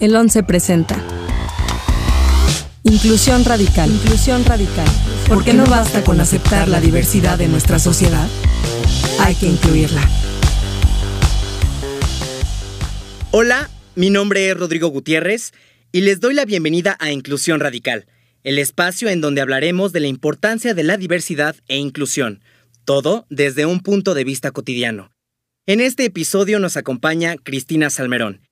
El 11 presenta. Inclusión radical. Inclusión radical. Porque no basta con aceptar la diversidad de nuestra sociedad. Hay que incluirla. Hola, mi nombre es Rodrigo Gutiérrez y les doy la bienvenida a Inclusión Radical, el espacio en donde hablaremos de la importancia de la diversidad e inclusión, todo desde un punto de vista cotidiano. En este episodio nos acompaña Cristina Salmerón.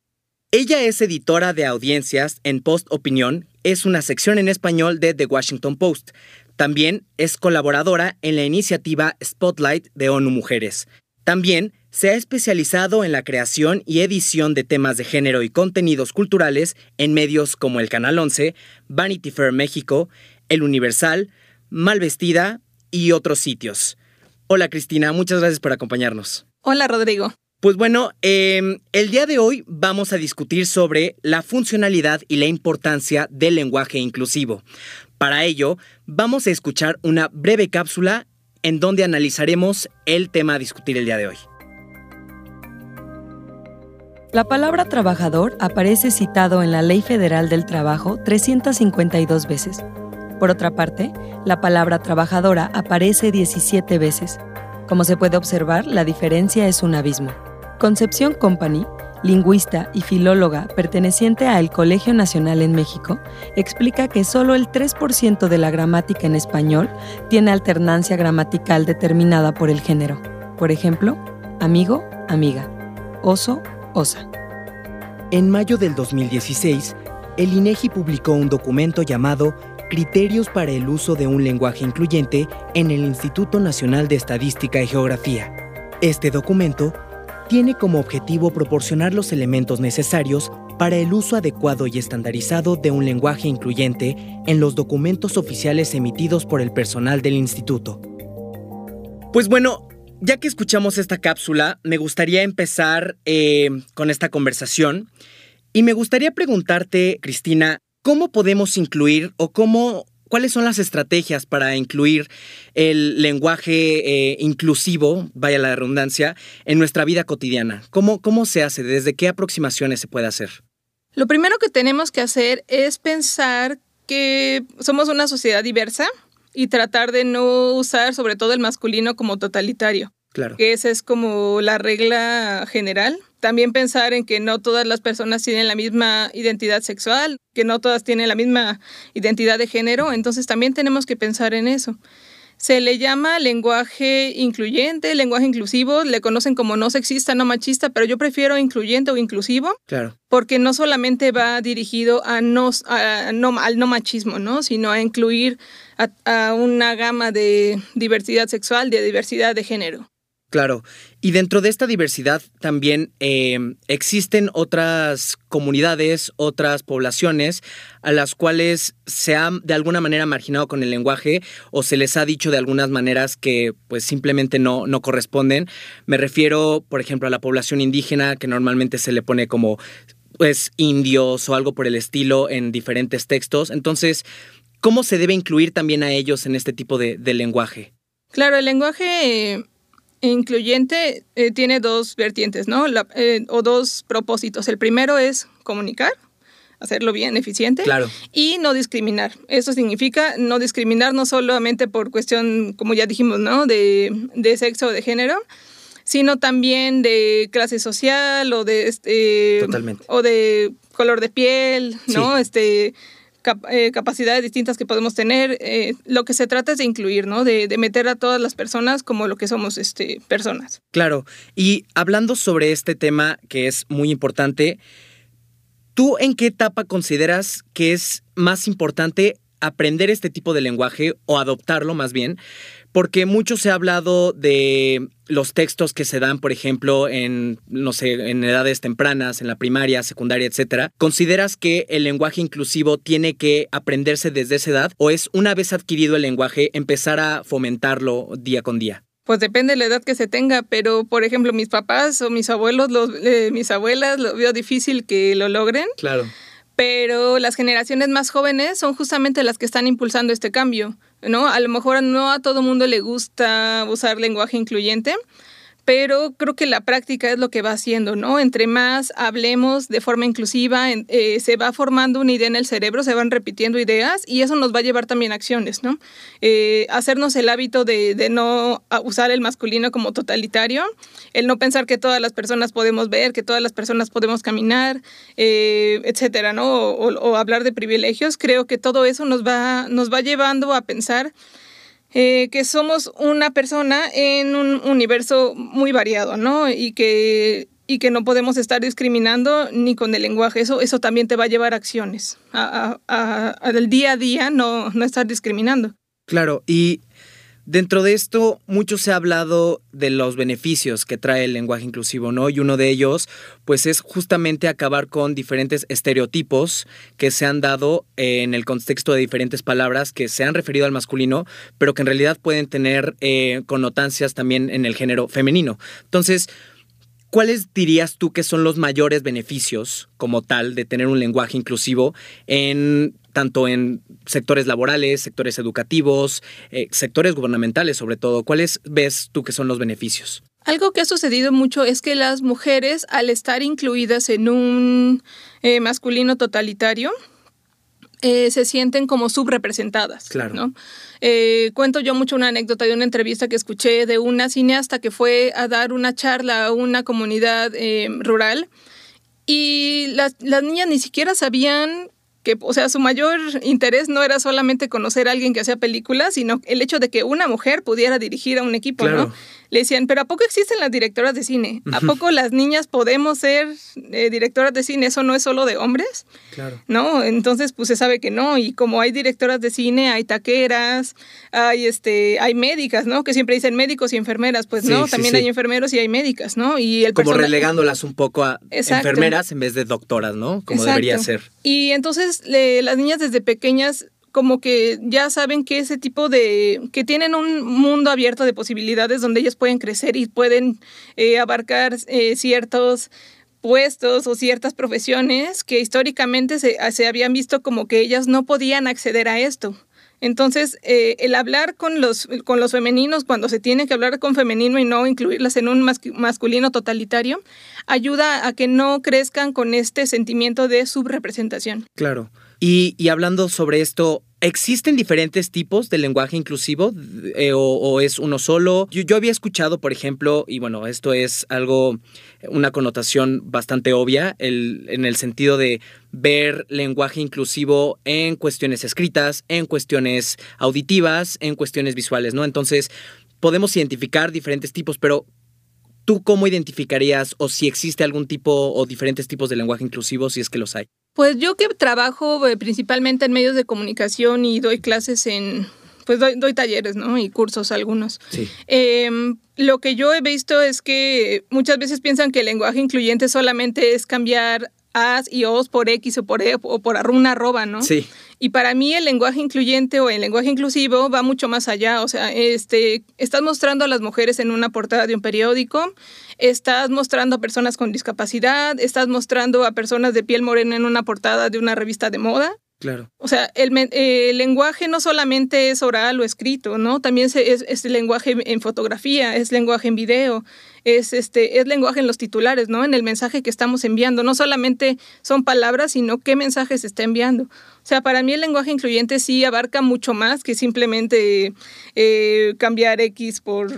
Ella es editora de audiencias en Post Opinión, es una sección en español de The Washington Post. También es colaboradora en la iniciativa Spotlight de ONU Mujeres. También se ha especializado en la creación y edición de temas de género y contenidos culturales en medios como el Canal 11, Vanity Fair México, El Universal, Malvestida y otros sitios. Hola Cristina, muchas gracias por acompañarnos. Hola Rodrigo. Pues bueno, em, el día de hoy vamos a discutir sobre la funcionalidad y la importancia del lenguaje inclusivo. Para ello, vamos a escuchar una breve cápsula en donde analizaremos el tema a discutir el día de hoy. La palabra trabajador aparece citado en la Ley Federal del Trabajo 352 veces. Por otra parte, la palabra trabajadora aparece 17 veces. Como se puede observar, la diferencia es un abismo. Concepción Company, lingüista y filóloga perteneciente a el Colegio Nacional en México, explica que solo el 3% de la gramática en español tiene alternancia gramatical determinada por el género. Por ejemplo, amigo, amiga, oso, osa. En mayo del 2016, el INEGI publicó un documento llamado Criterios para el uso de un lenguaje incluyente en el Instituto Nacional de Estadística y Geografía. Este documento tiene como objetivo proporcionar los elementos necesarios para el uso adecuado y estandarizado de un lenguaje incluyente en los documentos oficiales emitidos por el personal del instituto. Pues bueno, ya que escuchamos esta cápsula, me gustaría empezar eh, con esta conversación y me gustaría preguntarte, Cristina, ¿cómo podemos incluir o cómo ¿Cuáles son las estrategias para incluir el lenguaje eh, inclusivo, vaya la redundancia, en nuestra vida cotidiana? ¿Cómo, ¿Cómo se hace? ¿Desde qué aproximaciones se puede hacer? Lo primero que tenemos que hacer es pensar que somos una sociedad diversa y tratar de no usar sobre todo el masculino como totalitario. Claro. Que esa es como la regla general. También pensar en que no todas las personas tienen la misma identidad sexual, que no todas tienen la misma identidad de género, entonces también tenemos que pensar en eso. Se le llama lenguaje incluyente, lenguaje inclusivo, le conocen como no sexista, no machista, pero yo prefiero incluyente o inclusivo. Claro. Porque no solamente va dirigido a no, no, al no machismo, ¿no? sino a incluir a, a una gama de diversidad sexual, de diversidad de género. Claro, y dentro de esta diversidad también eh, existen otras comunidades, otras poblaciones a las cuales se ha de alguna manera marginado con el lenguaje o se les ha dicho de algunas maneras que pues simplemente no, no corresponden. Me refiero, por ejemplo, a la población indígena que normalmente se le pone como pues indios o algo por el estilo en diferentes textos. Entonces, ¿cómo se debe incluir también a ellos en este tipo de, de lenguaje? Claro, el lenguaje incluyente eh, tiene dos vertientes, ¿no? Eh, o dos propósitos. El primero es comunicar, hacerlo bien, eficiente. Claro. Y no discriminar. Eso significa no discriminar no solamente por cuestión, como ya dijimos, ¿no? De, de sexo o de género, sino también de clase social o de este Totalmente. o de color de piel, ¿no? Sí. Este eh, capacidades distintas que podemos tener. Eh, lo que se trata es de incluir, ¿no? De, de, meter a todas las personas como lo que somos este, personas. Claro. Y hablando sobre este tema que es muy importante, ¿tú en qué etapa consideras que es más importante aprender este tipo de lenguaje o adoptarlo más bien? Porque mucho se ha hablado de los textos que se dan, por ejemplo, en, no sé, en edades tempranas, en la primaria, secundaria, etcétera. ¿Consideras que el lenguaje inclusivo tiene que aprenderse desde esa edad o es una vez adquirido el lenguaje empezar a fomentarlo día con día? Pues depende de la edad que se tenga, pero por ejemplo mis papás o mis abuelos, los, eh, mis abuelas, lo veo difícil que lo logren. Claro. Pero las generaciones más jóvenes son justamente las que están impulsando este cambio. ¿No? A lo mejor no a todo mundo le gusta usar lenguaje incluyente, pero creo que la práctica es lo que va haciendo, ¿no? Entre más hablemos de forma inclusiva, eh, se va formando una idea en el cerebro, se van repitiendo ideas y eso nos va a llevar también a acciones, ¿no? Eh, hacernos el hábito de, no usar el masculino como totalitario, el no pensar que todas las personas podemos ver, que todas las personas podemos caminar, eh, etcétera, ¿no? O, hablar de privilegios, creo que todo eso nos va, nos va llevando a pensar eh, que somos una persona en un universo muy variado, ¿no? Y que, y que no podemos estar discriminando ni con el lenguaje. Eso, eso también te va a llevar a acciones, a, del día a día no, no estar discriminando. Claro, y Dentro de esto, mucho se ha hablado de los beneficios que trae el lenguaje inclusivo, ¿no? Y uno de ellos, pues, es justamente acabar con diferentes estereotipos que se han dado en el contexto de diferentes palabras que se han referido al masculino, pero que en realidad pueden tener eh, connotancias también en el género femenino. Entonces, ¿Cuáles dirías tú que son los mayores beneficios como tal de tener un lenguaje inclusivo en tanto en sectores laborales, sectores educativos, eh, sectores gubernamentales sobre todo? ¿Cuáles ves tú que son los beneficios? Algo que ha sucedido mucho es que las mujeres, al estar incluidas en un eh, masculino totalitario, eh, se sienten como subrepresentadas. Claro. ¿no? Eh, cuento yo mucho una anécdota de una entrevista que escuché de una cineasta que fue a dar una charla a una comunidad eh, rural y las, las niñas ni siquiera sabían que, o sea, su mayor interés no era solamente conocer a alguien que hacía películas, sino el hecho de que una mujer pudiera dirigir a un equipo, ¿no? Le decían, pero ¿a poco existen las directoras de cine? ¿A poco las niñas podemos ser eh, directoras de cine? ¿Eso no es solo de hombres? Claro. ¿No? Entonces, pues se sabe que no. Y como hay directoras de cine, hay taqueras, hay, este, hay médicas, ¿no? Que siempre dicen médicos y enfermeras. Pues no, también hay enfermeros y hay médicas, ¿no? Y el como relegándolas un poco a enfermeras en vez de doctoras, ¿no? Como debería ser. Y entonces las niñas desde pequeñas como que ya saben que ese tipo de, que tienen un mundo abierto de posibilidades donde ellos pueden crecer y pueden eh, abarcar eh, ciertos puestos o ciertas profesiones que históricamente se, se, habían visto como que ellas no podían acceder a esto. Entonces, eh, el hablar con los, con los femeninos cuando se tiene que hablar con femenino y no incluirlas en un masculino totalitario, ayuda a que no crezcan con este sentimiento de subrepresentación. Claro. Y, hablando sobre esto, ¿existen diferentes tipos de lenguaje inclusivo eh, o, es uno solo? Yo, había escuchado, por ejemplo, y bueno, esto es algo, una connotación bastante obvia, en el sentido de ver lenguaje inclusivo en cuestiones escritas, en cuestiones auditivas, en cuestiones visuales, ¿no? Entonces, podemos identificar diferentes tipos, pero ¿tú cómo identificarías o si existe algún tipo o diferentes tipos de lenguaje inclusivo, si es que los hay? Pues yo que trabajo eh, principalmente en medios de comunicación y doy clases en, pues doy, talleres, ¿no? Y cursos algunos. Sí. Em, lo que yo he visto es que muchas veces piensan que el lenguaje incluyente solamente es cambiar as y os por x o por e o por una arroba, ¿no? Sí. Y para mí el lenguaje incluyente o el lenguaje inclusivo va mucho más allá. O sea, este, estás mostrando a las mujeres en una portada de un periódico, estás mostrando a personas con discapacidad, estás mostrando a personas de piel morena en una portada de una revista de moda. Claro. O sea, el, lenguaje no solamente es oral o escrito, ¿no? También es, es, lenguaje en fotografía, es lenguaje en video, es, este, es lenguaje en los titulares, ¿no? En el mensaje que estamos enviando. No solamente son palabras, sino qué mensaje se está enviando. O sea, para mí el lenguaje incluyente sí abarca mucho más que simplemente eh, cambiar X por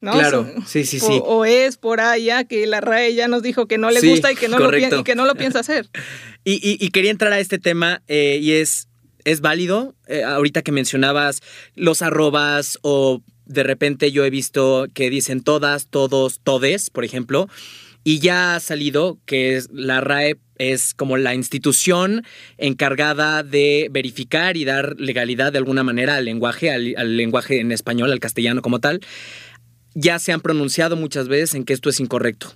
¿no? Claro, sí, sí, sí. O, es por allá que la RAE ya nos dijo que no le gusta y que no, lo, y que no lo piensa hacer. y, quería entrar a este tema eh, y es, es válido, eh, ahorita que mencionabas los arrobas o de repente yo he visto que dicen todas, todos, todes, por ejemplo, y ya ha salido que la RAE es como la institución encargada de verificar y dar legalidad de alguna manera al lenguaje, al lenguaje en español, al castellano como tal ya se han pronunciado muchas veces en que esto es incorrecto.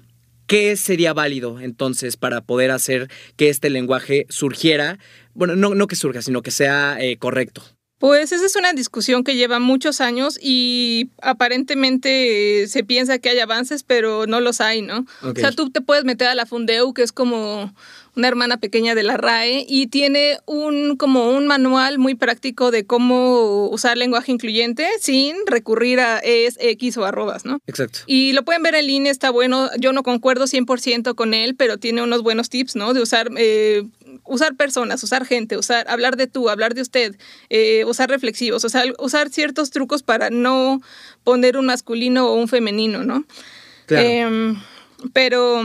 ¿Qué sería válido entonces para poder hacer que este lenguaje surgiera? Bueno, no, no que surja, sino que sea eh, correcto. Pues esa es una discusión que lleva muchos años y aparentemente se piensa que hay avances, pero no los hay, ¿no? O sea, tú te puedes meter a la Fundeu, que es como una hermana pequeña de la RAE y tiene un como un manual muy práctico de cómo usar lenguaje incluyente sin recurrir a es, x o arrobas, ¿no? Exacto. Y lo pueden ver en línea, está bueno. Yo no concuerdo 100% con él, pero tiene unos buenos tips, ¿no? De usar eh, usar personas, usar gente, usar hablar de tú, hablar de usted, eh, usar reflexivos, o sea, usar ciertos trucos para no poner un masculino o un femenino, ¿no? Claro. Em, pero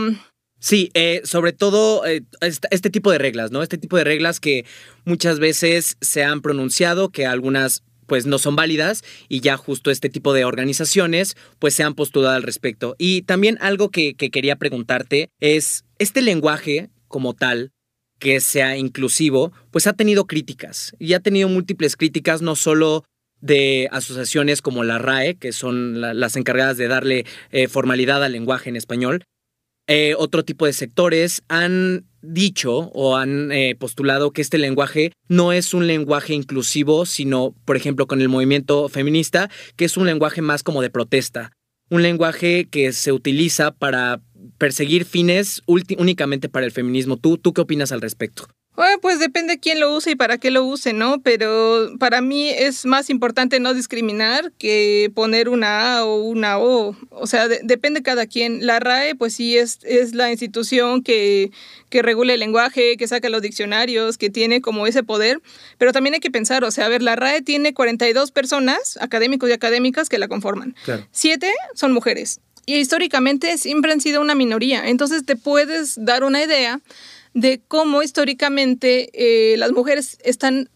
Sí, eh, sobre todo eh, este, tipo de reglas, ¿no? Este tipo de reglas que muchas veces se han pronunciado, que algunas pues no son válidas y ya justo este tipo de organizaciones pues se han postulado al respecto. Y también algo que, que quería preguntarte es, este lenguaje como tal, que sea inclusivo, pues ha tenido críticas y ha tenido múltiples críticas, no solo de asociaciones como la RAE, que son las encargadas de darle eh, formalidad al lenguaje en español, eh, otro tipo de sectores han dicho o han eh, postulado que este lenguaje no es un lenguaje inclusivo, sino, por ejemplo, con el movimiento feminista, que es un lenguaje más como de protesta, un lenguaje que se utiliza para perseguir fines únicamente para el feminismo. ¿Tú, ¿Tú qué opinas al respecto? Bueno, pues depende quién lo use y para qué lo use, ¿no? Pero para mí es más importante no discriminar que poner una A o una O. O sea, depende cada quien. La RAE, pues sí, es, es la institución que, que regula el lenguaje, que saca los diccionarios, que tiene como ese poder. Pero también hay que pensar, o sea, a ver, la RAE tiene 42 personas, académicos y académicas, que la conforman. Siete son mujeres. Y históricamente siempre han sido una minoría. Entonces te puedes dar una idea de cómo históricamente eh, las mujeres están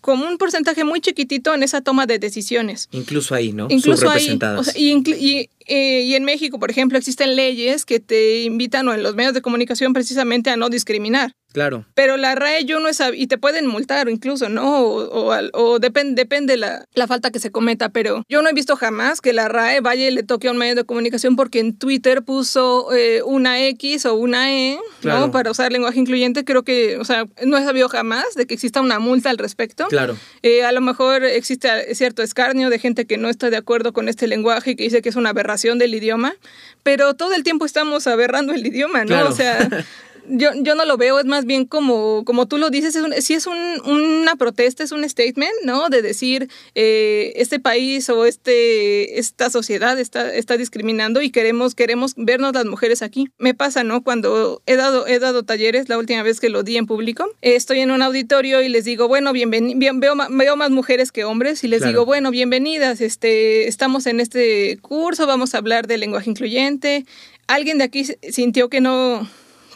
como un porcentaje muy chiquitito en esa toma de decisiones. Incluso ahí, ¿no? Incluso ahí. y, eh, y en México, por ejemplo, existen leyes que te invitan o en los medios de comunicación precisamente a no discriminar. Claro. Pero la RAE yo no sabía, y te pueden multar incluso, ¿no? O, o, depende, depende la, la falta que se cometa, pero yo no he visto jamás que la RAE vaya y le toque a un medio de comunicación porque en Twitter puso eh, una X o una E, ¿no? Para usar lenguaje incluyente. Creo que, o sea, no he sabido jamás de que exista una multa al respecto. Claro. Eh, a lo mejor existe cierto escarnio de gente que no está de acuerdo con este lenguaje y que dice que es una aberración del idioma, pero todo el tiempo estamos aberrando el idioma, ¿no? O sea, yo, yo no lo veo, es más bien como, como tú lo dices, es si es una protesta, es un statement, ¿no? De decir, eh, este país o este, esta sociedad está, está discriminando y queremos, queremos vernos las mujeres aquí. Me pasa, ¿no? Cuando he dado, he dado talleres, la última vez que lo di en público, estoy en un auditorio y les digo, bueno, bienvenido, bien, veo, veo más mujeres que hombres y les digo, bueno, bienvenidas, este, estamos en este curso, vamos a hablar de lenguaje incluyente. Alguien de aquí sintió que no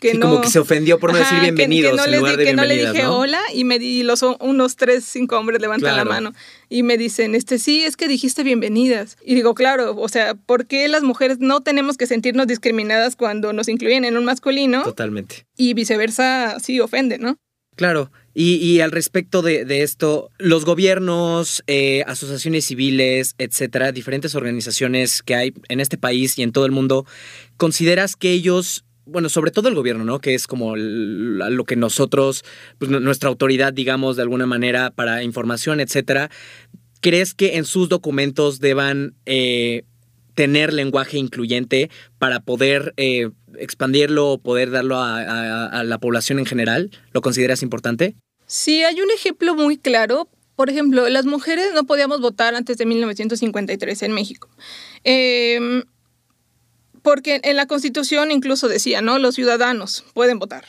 que no, como que se ofendió por no decir bienvenidos que, no, en que no le dije hola y me di los unos tres cinco hombres levantan la mano y me dicen este sí es que dijiste bienvenidas y digo claro o sea por qué las mujeres no tenemos que sentirnos discriminadas cuando nos incluyen en un masculino totalmente. Y viceversa sí ofende no Claro, y, al respecto de, esto, los gobiernos, eh, asociaciones civiles, etcétera, diferentes organizaciones que hay en este país y en todo el mundo, ¿consideras que ellos bueno, sobre todo el gobierno, ¿no? Que es como lo que nosotros, pues nuestra autoridad, digamos, de alguna manera para información, etcétera. ¿Crees que en sus documentos deban eh, tener lenguaje incluyente para poder eh, expandirlo o poder darlo a, a, la población en general? ¿Lo consideras importante? Sí, hay un ejemplo muy claro. Por ejemplo, las mujeres no podíamos votar antes de 1953 en México. Eh, porque en la Constitución incluso decía, ¿no? Los ciudadanos pueden votar.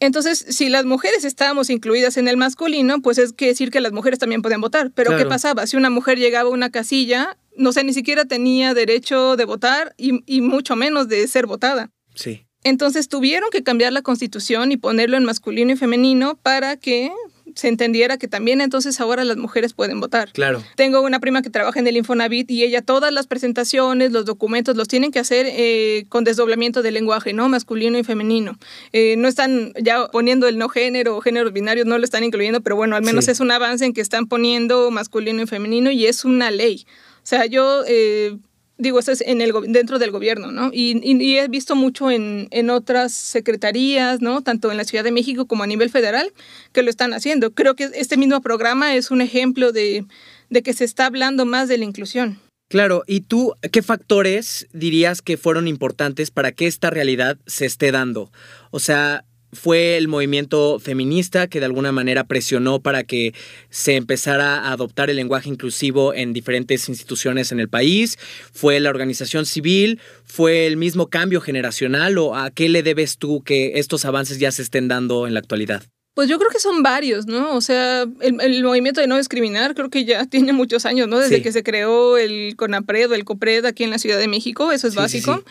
Entonces, si las mujeres estábamos incluidas en el masculino, pues es que decir que las mujeres también pueden votar. Pero ¿qué pasaba? Si una mujer llegaba a una casilla, no sé, ni siquiera tenía derecho de votar y, y mucho menos de ser votada. Sí. Entonces tuvieron que cambiar la constitución y ponerlo en masculino y femenino para que se entendiera que también entonces ahora las mujeres pueden votar. Claro. Tengo una prima que trabaja en el Infonavit y ella todas las presentaciones, los documentos los tienen que hacer eh, con desdoblamiento del lenguaje, ¿no? Masculino y femenino. Eh, no están ya poniendo el no género o géneros binarios, no lo están incluyendo, pero bueno, al menos es un avance en que están poniendo masculino y femenino y es una ley. O sea, yo... Eh, digo, esto es en el, dentro del gobierno, ¿no? Y, y, he visto mucho en, en, otras secretarías, ¿no? Tanto en la Ciudad de México como a nivel federal, que lo están haciendo. Creo que este mismo programa es un ejemplo de, de que se está hablando más de la inclusión. Claro, ¿y tú qué factores dirías que fueron importantes para que esta realidad se esté dando? O sea, fue el movimiento feminista que de alguna manera presionó para que se empezara a adoptar el lenguaje inclusivo en diferentes instituciones en el país, fue la organización civil, fue el mismo cambio generacional o a qué le debes tú que estos avances ya se estén dando en la actualidad? Pues yo creo que son varios, ¿no? O sea, el, movimiento de no discriminar creo que ya tiene muchos años, ¿no? Desde que se creó el CONAPRED o el COPRED aquí en la Ciudad de México, eso es básico.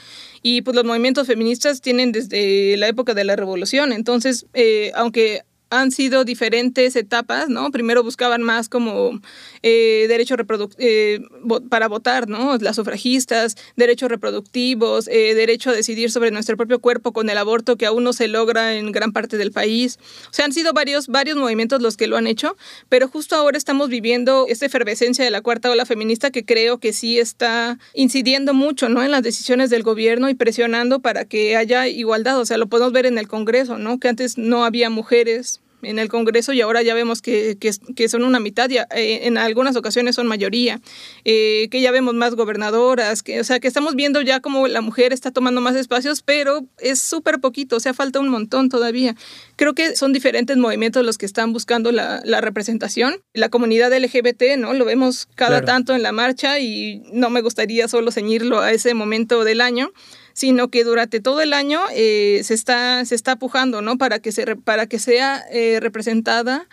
y pues los movimientos feministas tienen desde la época de la revolución. Entonces, eh, aunque han sido diferentes etapas, ¿no? Primero buscaban más como eh, derecho eh, para votar, ¿no? Las sufragistas, derechos reproductivos, eh, derecho a decidir sobre nuestro propio cuerpo con el aborto que aún no se logra en gran parte del país. O sea, han sido varios, varios movimientos los que lo han hecho, pero justo ahora estamos viviendo esta efervescencia de la cuarta ola feminista que creo que sí está incidiendo mucho, ¿no? En las decisiones del gobierno y presionando para que haya igualdad. O sea, lo podemos ver en el Congreso, ¿no? Que antes no había mujeres en el Congreso y ahora ya vemos que, que, son una mitad, ya, eh, en algunas ocasiones son mayoría, eh, que ya vemos más gobernadoras, que, o sea, que estamos viendo ya como la mujer está tomando más espacios, pero es súper poquito, o sea, falta un montón todavía. Creo que son diferentes movimientos los que están buscando la, la representación. La comunidad LGBT, ¿no? Lo vemos cada tanto en la marcha y no me gustaría solo ceñirlo a ese momento del año sino que durante todo el año eh, se, está, se está pujando, ¿no? Para que, se, para que sea eh, representada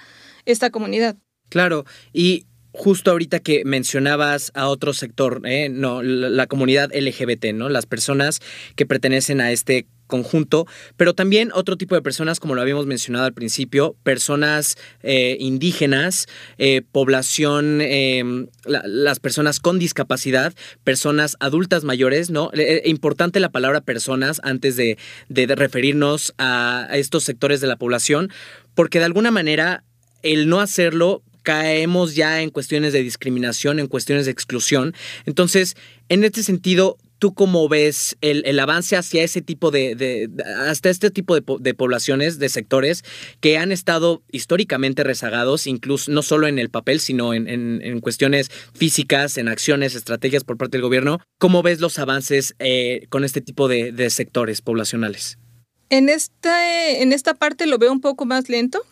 esta comunidad. Claro, y justo ahorita que mencionabas a otro sector, ¿eh? no, la, comunidad LGBT, ¿no? Las personas que pertenecen a este conjunto, pero también otro tipo de personas, como lo habíamos mencionado al principio, personas eh, indígenas, eh, población, em, las personas con discapacidad, personas adultas mayores, ¿no? Es importante la palabra personas antes de referirnos a estos sectores de la población, porque de alguna manera el no hacerlo caemos ya en cuestiones de discriminación, en cuestiones de exclusión. Entonces, en este sentido, ¿Tú cómo ves el, avance hacia ese tipo de, hasta este tipo de, poblaciones, de sectores que han estado históricamente rezagados, incluso no solo en el papel, sino en, cuestiones físicas, en acciones, estrategias por parte del gobierno? ¿Cómo ves los avances eh, con este tipo de, sectores poblacionales? En esta, en esta parte lo veo un poco más lento.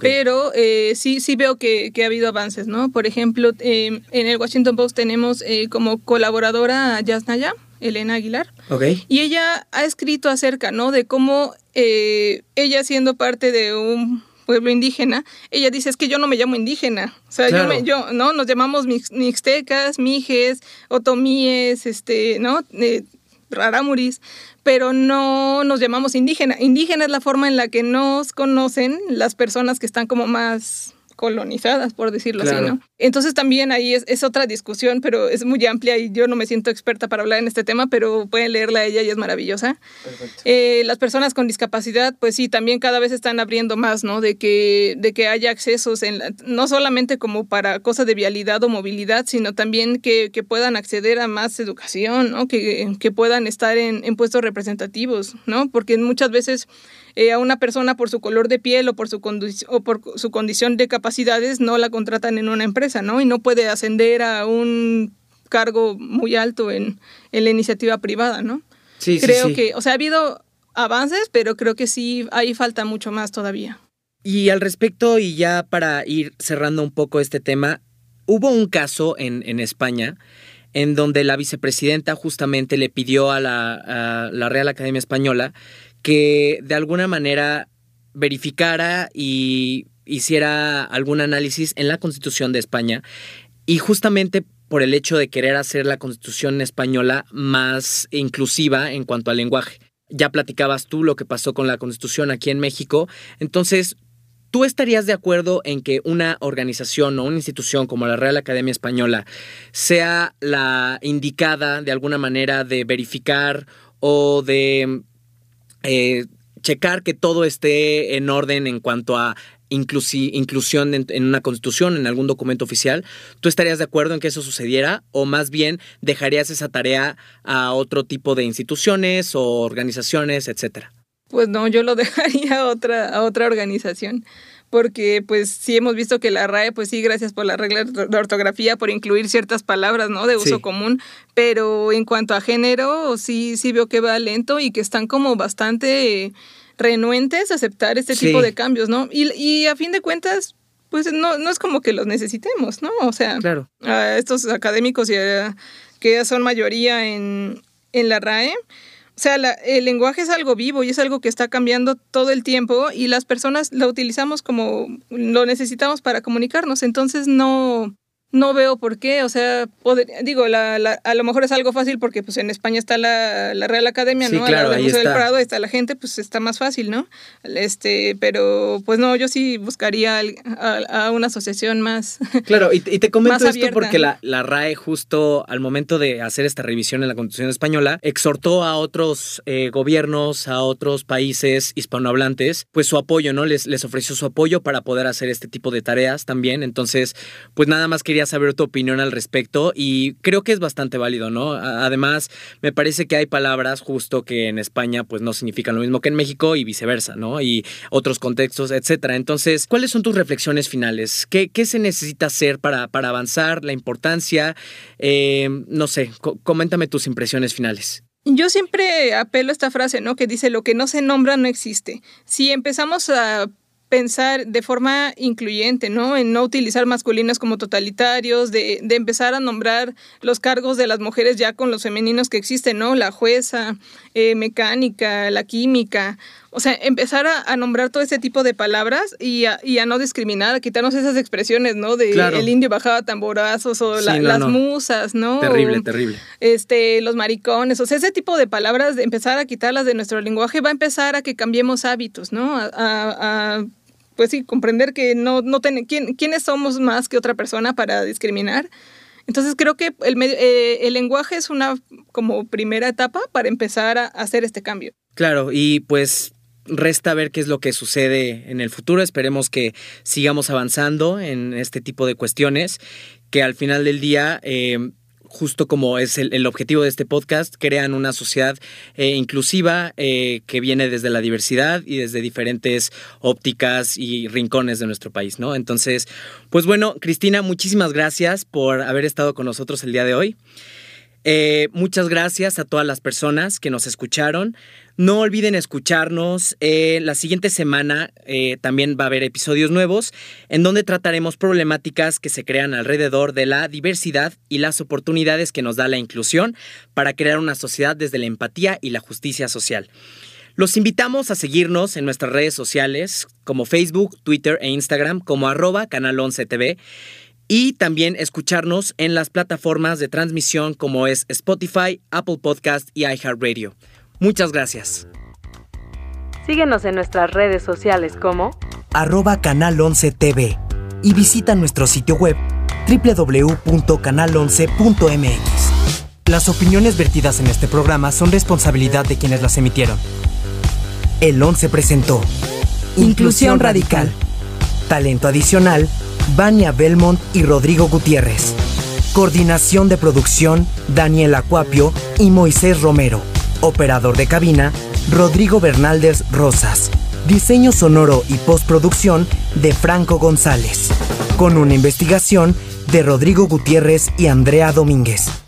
Pero eh, sí, sí veo que, ha habido avances, ¿no? Por ejemplo, em, en el Washington Post tenemos eh, como colaboradora a Yasnaya, Elena Aguilar. Y ella ha escrito acerca, ¿no? De cómo eh, ella siendo parte de un pueblo indígena, ella dice, es que yo no me llamo indígena. O sea, yo, yo, ¿no? Nos llamamos mixtecas, mijes, otomíes, este, ¿no? Rarámuris, pero no nos llamamos indígena. Indígena es la forma en la que nos conocen las personas que están como más colonizadas, por decirlo así, ¿no? Entonces también ahí es, otra discusión, pero es muy amplia y yo no me siento experta para hablar en este tema, pero pueden leerla ella y es maravillosa. Eh, las personas con discapacidad, pues sí, también cada vez están abriendo más, ¿no? De que, de que haya accesos, en no solamente como para cosas de vialidad o movilidad, sino también que, puedan acceder a más educación, ¿no? Que, que puedan estar en, en puestos representativos, ¿no? Porque muchas veces eh, a una persona por su color de piel o por su, o por su condición de capacidades no la contratan en una empresa, ¿no? Y no puede ascender a un cargo muy alto en, la iniciativa privada, ¿no? Sí, creo sí, que, o sea, ha habido avances, pero creo que sí, ahí falta mucho más todavía. Y al respecto, y ya para ir cerrando un poco este tema, hubo un caso en, en España en donde la vicepresidenta justamente le pidió a la, a la Real Academia Española que de alguna manera verificara y hiciera algún análisis en la Constitución de España y justamente por el hecho de querer hacer la Constitución española más inclusiva en cuanto al lenguaje. Ya platicabas tú lo que pasó con la Constitución aquí en México, entonces ¿Tú estarías de acuerdo en que una organización o una institución como la Real Academia Española sea la indicada de alguna manera de verificar o de eh, checar que todo esté en orden en cuanto a inclusión en, una constitución, en algún documento oficial, ¿tú estarías de acuerdo en que eso sucediera o más bien dejarías esa tarea a otro tipo de instituciones o organizaciones, etcétera? Pues no, yo lo dejaría a otra, a otra organización porque pues sí hemos visto que la RAE, pues sí, gracias por la regla de ortografía, por incluir ciertas palabras, ¿no? De uso común, pero en cuanto a género, sí, sí veo que va lento y que están como bastante renuentes a aceptar este tipo de cambios, ¿no? Y, y a fin de cuentas, pues no, no es como que los necesitemos, ¿no? O sea, claro. a estos académicos que ya son mayoría en, en la RAE, o sea, el lenguaje es algo vivo y es algo que está cambiando todo el tiempo y las personas lo utilizamos como lo necesitamos para comunicarnos. Entonces no, no veo por qué, o sea, digo, la, a lo mejor es algo fácil porque pues en España está la, Real Academia, ¿no? Claro, la Museo del Prado, está la gente, pues está más fácil, ¿no? Este, pero pues no, yo sí buscaría a, una asociación más. Claro, y, te comento esto porque la, la RAE justo al momento de hacer esta revisión en la Constitución española exhortó a otros eh, gobiernos, a otros países hispanohablantes, pues su apoyo, ¿no? Les, les ofreció su apoyo para poder hacer este tipo de tareas también. Entonces, pues nada más quería saber tu opinión al respecto y creo que es bastante válido, ¿no? Además, me parece que hay palabras justo que en España pues no significan lo mismo que en México y viceversa, ¿no? Y otros contextos, etcétera. Entonces, ¿cuáles son tus reflexiones finales? ¿Qué, qué se necesita hacer para, para avanzar? ¿La importancia? Eh, no sé, coméntame tus impresiones finales. Yo siempre apelo a esta frase, ¿no? Que dice, lo que no se nombra no existe. Si empezamos a pensar de forma incluyente, ¿no? En no utilizar masculinos como totalitarios, de, de, empezar a nombrar los cargos de las mujeres ya con los femeninos que existen, ¿no? La jueza, eh, mecánica, la química. O sea, empezar a, nombrar todo ese tipo de palabras y a, y a, no discriminar, a quitarnos esas expresiones, ¿no? De el indio bajaba tamborazos o las musas, ¿no? Terrible, terrible. Este, los maricones, o sea, ese tipo de palabras, de empezar a quitarlas de nuestro lenguaje va a empezar a que cambiemos hábitos, ¿no? a pues sí, comprender que no, no ten, quién, quiénes somos más que otra persona para discriminar. Entonces creo que el, eh, el lenguaje es una como primera etapa para empezar a hacer este cambio. Claro, y pues resta ver qué es lo que sucede en el futuro. Esperemos que sigamos avanzando en este tipo de cuestiones, que al final del día eh, justo como es el, objetivo de este podcast, crean una sociedad eh, inclusiva eh, que viene desde la diversidad y desde diferentes ópticas y rincones de nuestro país, ¿no? Entonces, pues bueno, Cristina, muchísimas gracias por haber estado con nosotros el día de hoy. Eh, muchas gracias a todas las personas que nos escucharon. No olviden escucharnos. Eh, la siguiente semana eh, también va a haber episodios nuevos en donde trataremos problemáticas que se crean alrededor de la diversidad y las oportunidades que nos da la inclusión para crear una sociedad desde la empatía y la justicia social. Los invitamos a seguirnos en nuestras redes sociales como Facebook, Twitter e Instagram como arroba canal 11 TV y también escucharnos en las plataformas de transmisión como es Spotify, Apple Podcast y iHeartRadio. Muchas gracias. Síguenos en nuestras redes sociales como arroba canal 11 TV y visita nuestro sitio web www.canal11.mx. Las opiniones vertidas en este programa son responsabilidad de quienes las emitieron. El 11 presentó Inclusión Radical. Talento adicional Vania Belmont y Rodrigo Gutiérrez. Coordinación de producción, Daniel Acuapio y Moisés Romero. Operador de cabina, Rodrigo Bernaldez Rosas. Diseño sonoro y postproducción de Franco González. Con una investigación de Rodrigo Gutiérrez y Andrea Domínguez.